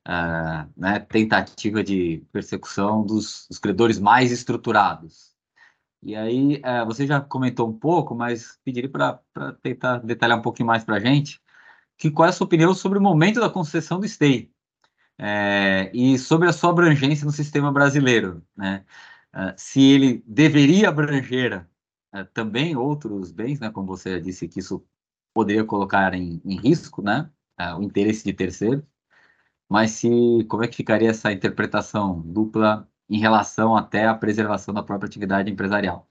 uh, né, tentativa de persecução dos, dos, credores mais estruturados. E aí, uh, você já comentou um pouco, mas pediria para tentar detalhar um pouquinho mais para a gente que qual é a sua opinião sobre o momento da concessão do STEI é, e sobre a sua abrangência no sistema brasileiro, né? Uh, se ele deveria abranger uh, também outros bens, né? Como você disse que isso poderia colocar em, em risco, né? Uh, o interesse de terceiros, mas se como é que ficaria essa interpretação dupla em relação até à preservação da própria atividade empresarial?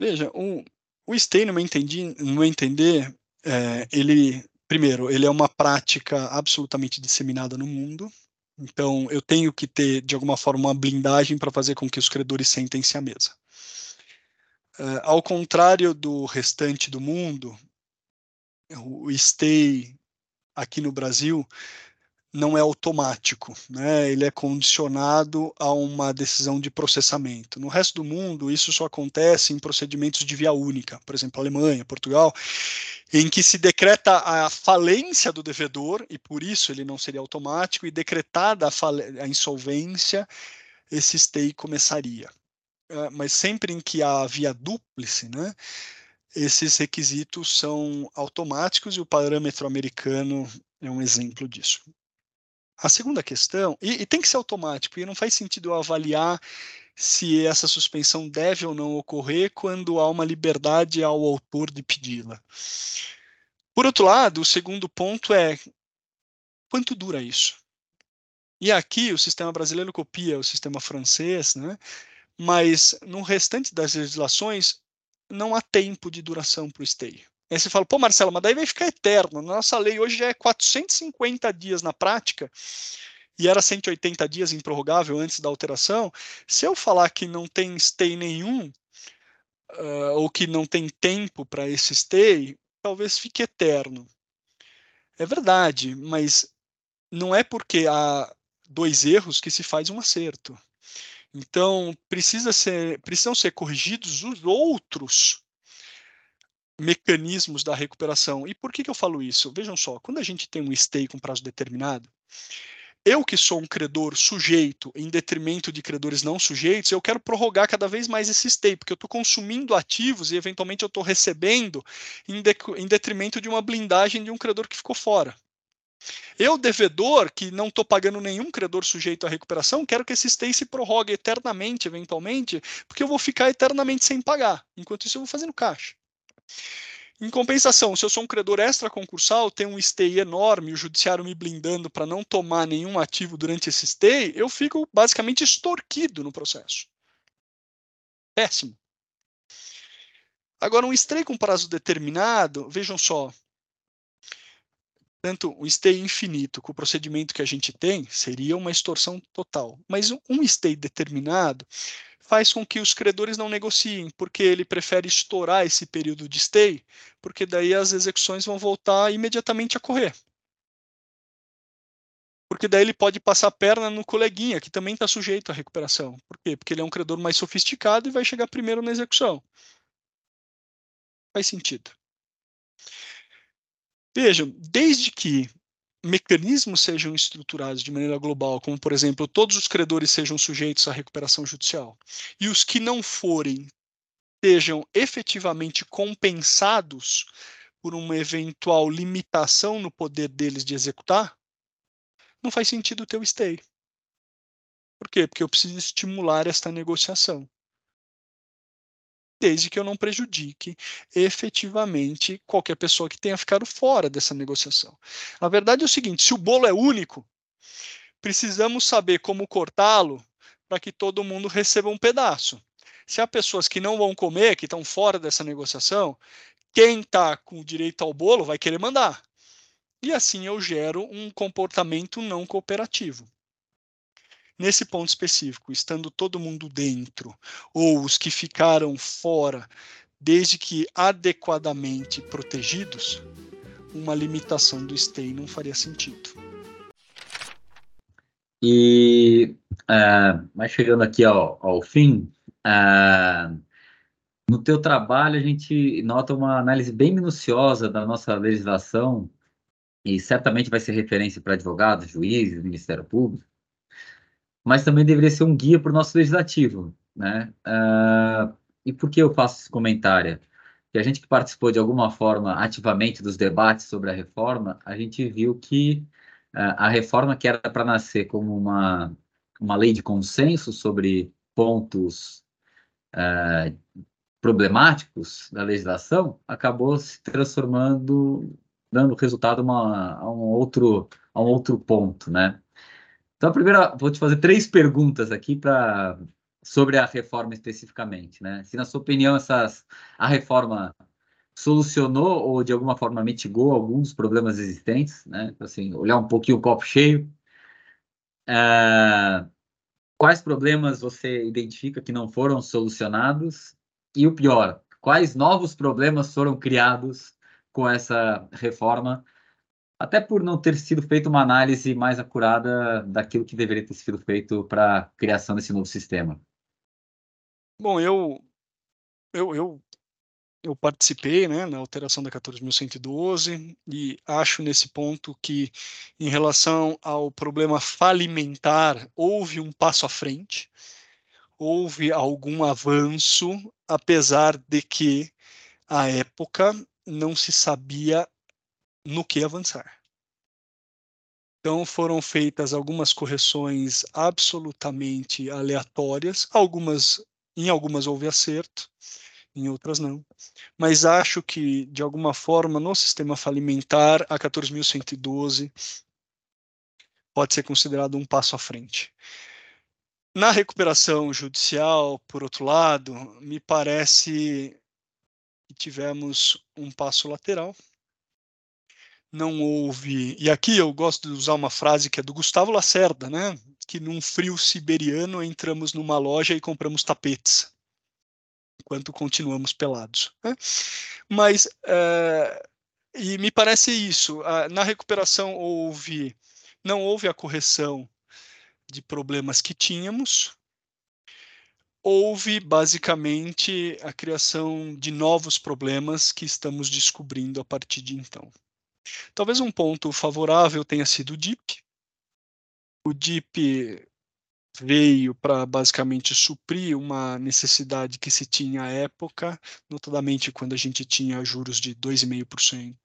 Veja, o STEI, no meu, entendi, no meu entender, é, ele primeiro, ele é uma prática absolutamente disseminada no mundo. Então, eu tenho que ter, de alguma forma, uma blindagem para fazer com que os credores sentem-se à mesa. Uh, ao contrário do restante do mundo, o stay aqui no Brasil não é automático, né? ele é condicionado a uma decisão de processamento. No resto do mundo, isso só acontece em procedimentos de via única, por exemplo, Alemanha, Portugal, em que se decreta a falência do devedor, e por isso ele não seria automático, e decretada a, a insolvência, esse stay começaria. Uh, mas sempre em que há via dúplice, né? esses requisitos são automáticos e o parâmetro americano é um exemplo disso. A segunda questão, e, e, tem que ser automático, e não faz sentido eu avaliar se essa suspensão deve ou não ocorrer quando há uma liberdade ao autor de pedi-la. Por outro lado, o segundo ponto é quanto dura isso? E aqui o sistema brasileiro copia o sistema francês, né? mas no restante das legislações não há tempo de duração para o stay. Aí você fala, pô, Marcelo, mas daí vai ficar eterno. Nossa lei hoje já é 450 dias na prática e era 180 dias improrrogável antes da alteração. Se eu falar que não tem stay nenhum, uh, ou que não tem tempo para esse stay, talvez fique eterno. É verdade, mas não é porque há dois erros que se faz um acerto. Então, precisa ser, precisam ser corrigidos os outros mecanismos da recuperação. E por que, que eu falo isso? Vejam só, quando a gente tem um stay com prazo determinado, eu que sou um credor sujeito em detrimento de credores não sujeitos, eu quero prorrogar cada vez mais esse stay, porque eu estou consumindo ativos e eventualmente eu estou recebendo em, de, em detrimento de uma blindagem de um credor que ficou fora. Eu, devedor, que não estou pagando nenhum credor sujeito à recuperação, quero que esse stay se prorrogue eternamente, eventualmente, porque eu vou ficar eternamente sem pagar. Enquanto isso, eu vou fazendo caixa. Em compensação, se eu sou um credor extraconcursal, tenho um stay enorme, o judiciário me blindando para não tomar nenhum ativo durante esse stay, eu fico basicamente extorquido no processo. Péssimo. Agora, um stay com prazo determinado, vejam só, tanto um stay infinito com o procedimento que a gente tem seria uma extorsão total, mas um stay determinado faz com que os credores não negociem, porque ele prefere estourar esse período de stay, porque daí as execuções vão voltar imediatamente a correr. Porque daí ele pode passar a perna no coleguinha, que também está sujeito à recuperação. Por quê? Porque ele é um credor mais sofisticado e vai chegar primeiro na execução. Faz sentido. Vejam, desde que mecanismos sejam estruturados de maneira global, como, por exemplo, todos os credores sejam sujeitos à recuperação judicial, e os que não forem sejam efetivamente compensados por uma eventual limitação no poder deles de executar, não faz sentido ter o stay. Por quê? Porque eu preciso estimular esta negociação desde que eu não prejudique efetivamente qualquer pessoa que tenha ficado fora dessa negociação. A verdade é o seguinte: se o bolo é único, precisamos saber como cortá-lo para que todo mundo receba um pedaço. Se há pessoas que não vão comer, que estão fora dessa negociação, quem está com direito ao bolo vai querer mandar. E assim eu gero um comportamento não cooperativo. Nesse ponto específico, estando todo mundo dentro, ou os que ficaram fora, desde que adequadamente protegidos, uma limitação do stay não faria sentido. E, uh, mas chegando aqui ao, ao fim, uh, no teu trabalho a gente nota uma análise bem minuciosa da nossa legislação, e certamente vai ser referência para advogados, juízes, Ministério Público, mas também deveria ser um guia para o nosso legislativo, né? Uh, e por que eu faço esse comentário? Que a gente que participou de alguma forma ativamente dos debates sobre a reforma, a gente viu que uh, a reforma que era para nascer como uma, uma lei de consenso sobre pontos uh, problemáticos da legislação, acabou se transformando, dando resultado a, um outro, a um outro ponto, né? Então, a primeira, vou te fazer três perguntas aqui para sobre a reforma especificamente, né? Se na sua opinião essas a reforma solucionou ou de alguma forma mitigou alguns problemas existentes, né? Assim, olhar um pouquinho o copo cheio. É, quais problemas você identifica que não foram solucionados? E o pior, quais novos problemas foram criados com essa reforma até por não ter sido feita uma análise mais acurada daquilo que deveria ter sido feito para a criação desse novo sistema. Bom, eu eu, eu, eu participei né, na alteração da 14.112 e acho nesse ponto que, em relação ao problema falimentar, houve um passo à frente, houve algum avanço, apesar de que, à época, não se sabia no que avançar. Então foram feitas algumas correções absolutamente aleatórias, algumas em algumas houve acerto, em outras não. Mas acho que de alguma forma no sistema falimentar a 14112 pode ser considerado um passo à frente. Na recuperação judicial, por outro lado, me parece que tivemos um passo lateral, não houve. E aqui eu gosto de usar uma frase que é do Gustavo Lacerda, né? Que num frio siberiano entramos numa loja e compramos tapetes, enquanto continuamos pelados. Né? Mas é, e me parece isso. Na recuperação houve, não houve a correção de problemas que tínhamos. Houve basicamente a criação de novos problemas que estamos descobrindo a partir de então. Talvez um ponto favorável tenha sido o DIP. O DIP veio para basicamente suprir uma necessidade que se tinha à época, notadamente quando a gente tinha juros de 2,5%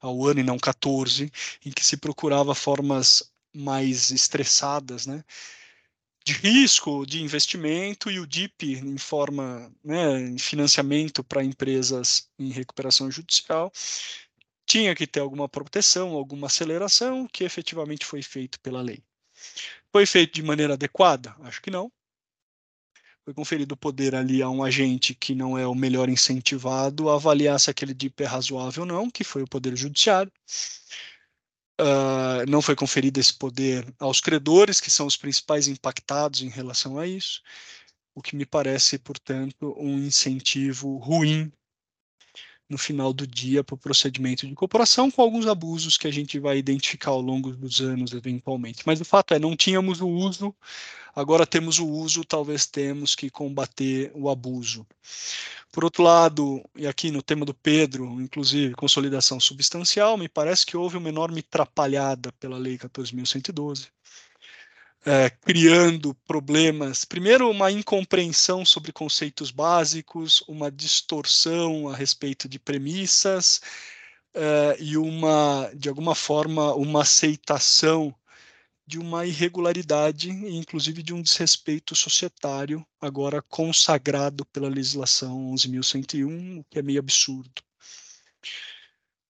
ao ano e não 14%, em que se procurava formas mais estressadas, né, de risco de investimento e o DIP em forma, né, em financiamento para empresas em recuperação judicial, tinha que ter alguma proteção, alguma aceleração, que efetivamente foi feito pela lei. Foi feito de maneira adequada? Acho que não. Foi conferido o poder ali a um agente que não é o melhor incentivado a avaliar se aquele DIP é razoável ou não, que foi o Poder Judiciário. Uh, não foi conferido esse poder aos credores, que são os principais impactados em relação a isso. o que me parece, portanto, um incentivo ruim no final do dia para o procedimento de incorporação, com alguns abusos que a gente vai identificar ao longo dos anos, eventualmente. Mas o fato é, não tínhamos o uso, agora temos o uso, talvez temos que combater o abuso. Por outro lado, e aqui no tema do Pedro, inclusive, consolidação substancial, me parece que houve uma enorme trapalhada pela Lei 14.112 é, criando problemas. Primeiro, uma incompreensão sobre conceitos básicos, uma distorção a respeito de premissas é, e uma, de alguma forma, uma aceitação de uma irregularidade, inclusive de um desrespeito societário, agora consagrado pela legislação 11.101, o que é meio absurdo.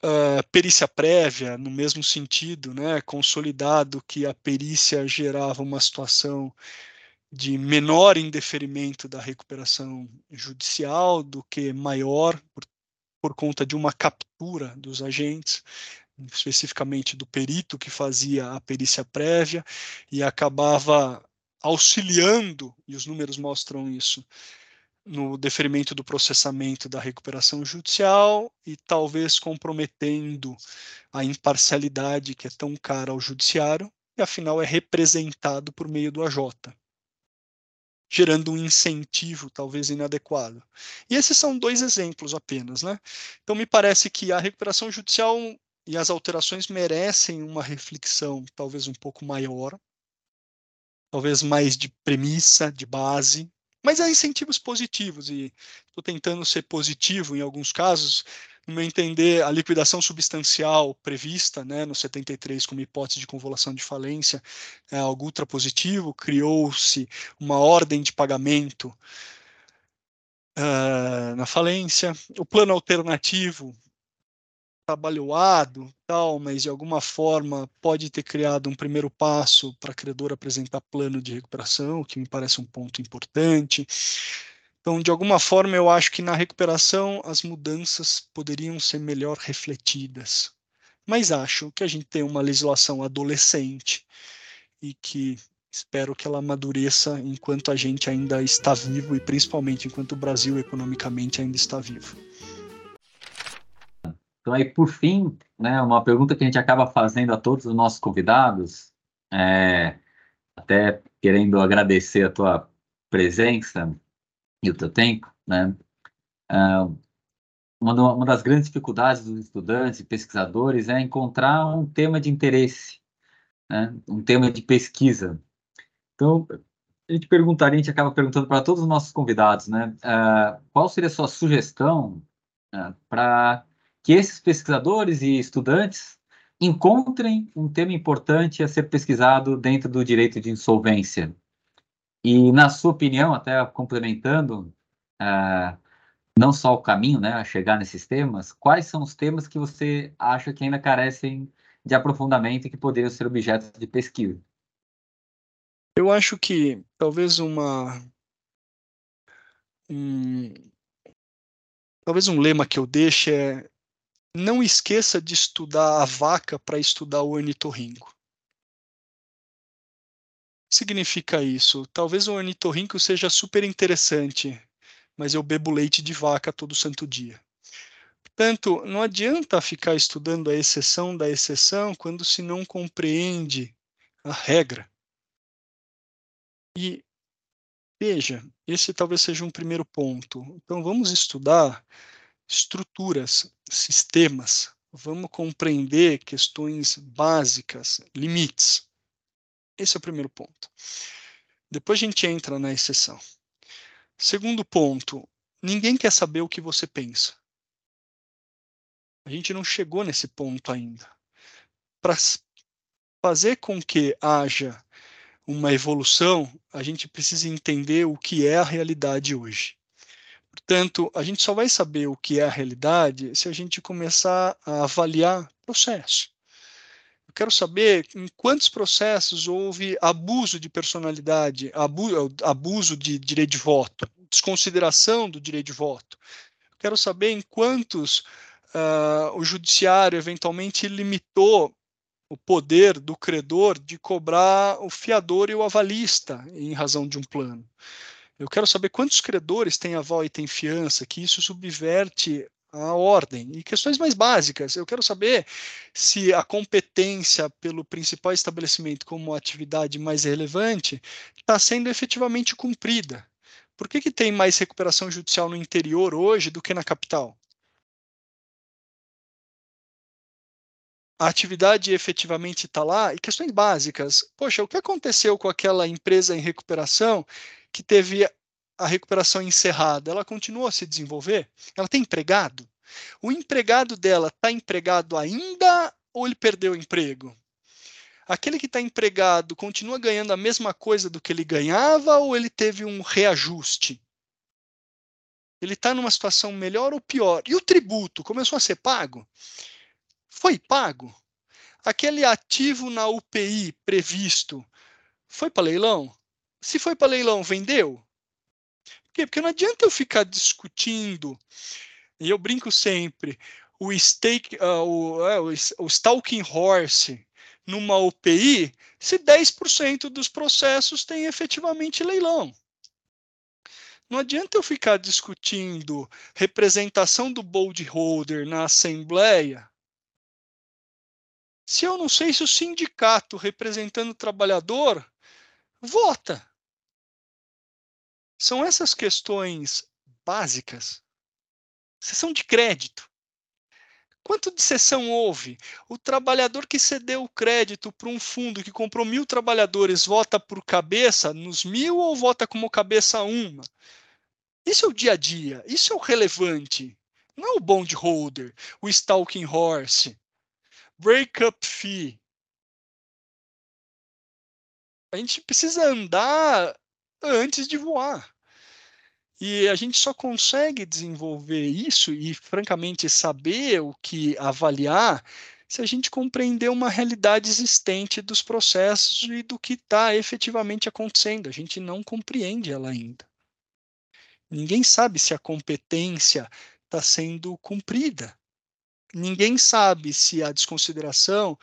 Uh, perícia prévia, no mesmo sentido, né, consolidado que a perícia gerava uma situação de menor indeferimento da recuperação judicial do que maior, por, por conta de uma captura dos agentes, especificamente do perito que fazia a perícia prévia, e acabava auxiliando, e os números mostram isso, no deferimento do processamento da recuperação judicial e talvez comprometendo a imparcialidade que é tão cara ao judiciário e afinal é representado por meio do AJ, gerando um incentivo talvez inadequado. E esses são dois exemplos apenas, né? Então me parece que a recuperação judicial e as alterações merecem uma reflexão talvez um pouco maior, talvez mais de premissa, de base, mas há incentivos positivos, e estou tentando ser positivo em alguns casos. No meu entender, a liquidação substancial prevista né, no 73 como hipótese de convolução de falência é algo ultra positivo. Criou-se uma ordem de pagamento uh, na falência. O plano alternativo trabalhoado, tal, mas de alguma forma pode ter criado um primeiro passo para a credor apresentar plano de recuperação, que me parece um ponto importante. Então, de alguma forma, eu acho que na recuperação as mudanças poderiam ser melhor refletidas. Mas acho que a gente tem uma legislação adolescente e que espero que ela amadureça enquanto a gente ainda está vivo e principalmente enquanto o Brasil economicamente ainda está vivo. Então, aí, por fim, né, uma pergunta que a gente acaba fazendo a todos os nossos convidados, é, até querendo agradecer a tua presença e o teu tempo, né? Uh, uma, das grandes dificuldades dos estudantes e pesquisadores é encontrar um tema de interesse, né? um tema de pesquisa. Então, a gente perguntaria, a gente acaba perguntando para todos os nossos convidados, né? Uh, qual seria a sua sugestão uh, para que esses pesquisadores e estudantes encontrem um tema importante a ser pesquisado dentro do direito de insolvência. E, na sua opinião, até complementando, uh, não só o caminho né, a chegar nesses temas, quais são os temas que você acha que ainda carecem de aprofundamento e que poderiam ser objeto de pesquisa? Eu acho que talvez uma. Um, talvez um lema que eu deixe é não esqueça de estudar a vaca para estudar o ornitorrinco. Significa isso? Talvez o ornitorrinco seja super interessante, mas eu bebo leite de vaca todo santo dia. Portanto, não adianta ficar estudando a exceção da exceção quando se não compreende a regra. E veja, esse talvez seja um primeiro ponto. Então, vamos estudar estruturas, sistemas, vamos compreender questões básicas, limites. Esse é o primeiro ponto. Depois a gente entra na exceção. Segundo ponto, ninguém quer saber o que você pensa. A gente não chegou nesse ponto ainda. Para fazer com que haja uma evolução, a gente precisa entender o que é a realidade hoje. Portanto, a gente só vai saber o que é a realidade se a gente começar a avaliar processo. Eu quero saber em quantos processos houve abuso de personalidade, abuso, de direito de voto, desconsideração do direito de voto. Eu quero saber em quantos uh, o judiciário eventualmente limitou o poder do credor de cobrar o fiador e o avalista em razão de um plano. Eu quero saber quantos credores têm aval e têm fiança, que isso subverte a ordem. E questões mais básicas. Eu quero saber se a competência pelo principal estabelecimento como atividade mais relevante está sendo efetivamente cumprida. Por que, que tem mais recuperação judicial no interior hoje do que na capital? A atividade efetivamente está lá? E questões básicas. Poxa, o que aconteceu com aquela empresa em recuperação que teve a recuperação encerrada? Ela continua a se desenvolver? Ela tem empregado? O empregado dela está empregado ainda ou ele perdeu o emprego? aquele que está empregado continua ganhando a mesma coisa do que ele ganhava ou ele teve um reajuste? Ele está numa situação melhor ou pior? E o tributo começou a ser pago? Foi pago? Aquele ativo na UPI previsto foi para leilão? Se foi para leilão, vendeu? Por quê? Porque não adianta eu ficar discutindo, e eu brinco sempre, o, stake, uh, o, uh, o, stalking horse numa UPI se 10% dos processos têm efetivamente leilão. Não adianta eu ficar discutindo representação do bold holder na assembleia se eu não sei se o sindicato representando o trabalhador vota. São essas questões básicas. Sessão de crédito. Quanto de cessão houve? O trabalhador que cedeu o crédito para um fundo que comprou mil trabalhadores vota por cabeça nos mil ou vota como cabeça uma? Isso é o dia a dia, isso é o relevante. Não é o bond holder, o stalking horse, breakup fee. A gente precisa andar antes de voar. E a gente só consegue desenvolver isso e, francamente, saber o que avaliar se a gente compreender uma realidade existente dos processos e do que está efetivamente acontecendo. A gente não compreende ela ainda. Ninguém sabe se a competência está sendo cumprida. Ninguém sabe se a desconsideração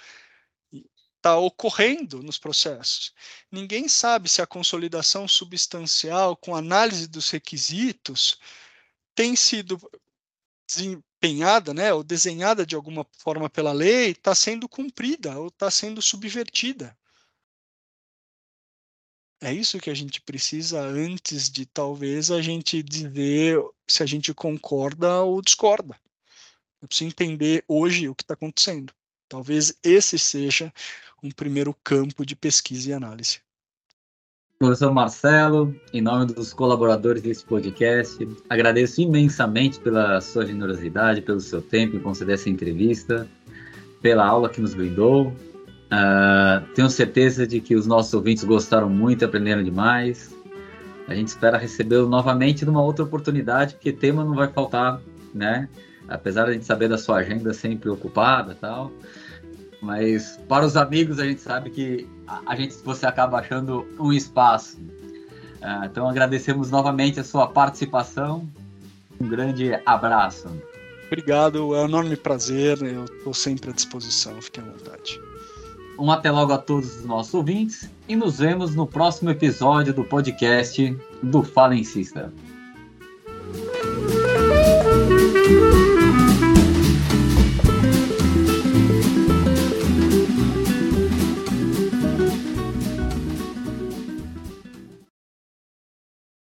está ocorrendo nos processos. Ninguém sabe se a consolidação substancial com análise dos requisitos tem sido desempenhada, né, ou desenhada de alguma forma pela lei, está sendo cumprida ou está sendo subvertida. É isso que a gente precisa antes de talvez a gente dizer se a gente concorda ou discorda. Eu preciso entender hoje o que está acontecendo. Talvez esse seja um primeiro campo de pesquisa e análise. Professor Marcelo, em nome dos colaboradores desse podcast, agradeço imensamente pela sua generosidade, pelo seu tempo em conceder essa entrevista, pela aula que nos brindou. Uh, tenho certeza de que os nossos ouvintes gostaram muito, aprenderam demais. A gente espera recebê-lo novamente numa outra oportunidade, porque tema não vai faltar, né? Apesar de a gente saber da sua agenda sempre ocupada tal. Mas para os amigos a gente sabe que a, gente você acaba achando um espaço. Uh, então agradecemos novamente a sua participação. Um grande abraço. Obrigado, é um enorme prazer. Eu estou sempre à disposição, fique à vontade. Um até logo a todos os nossos ouvintes e nos vemos no próximo episódio do podcast do Fala Insista.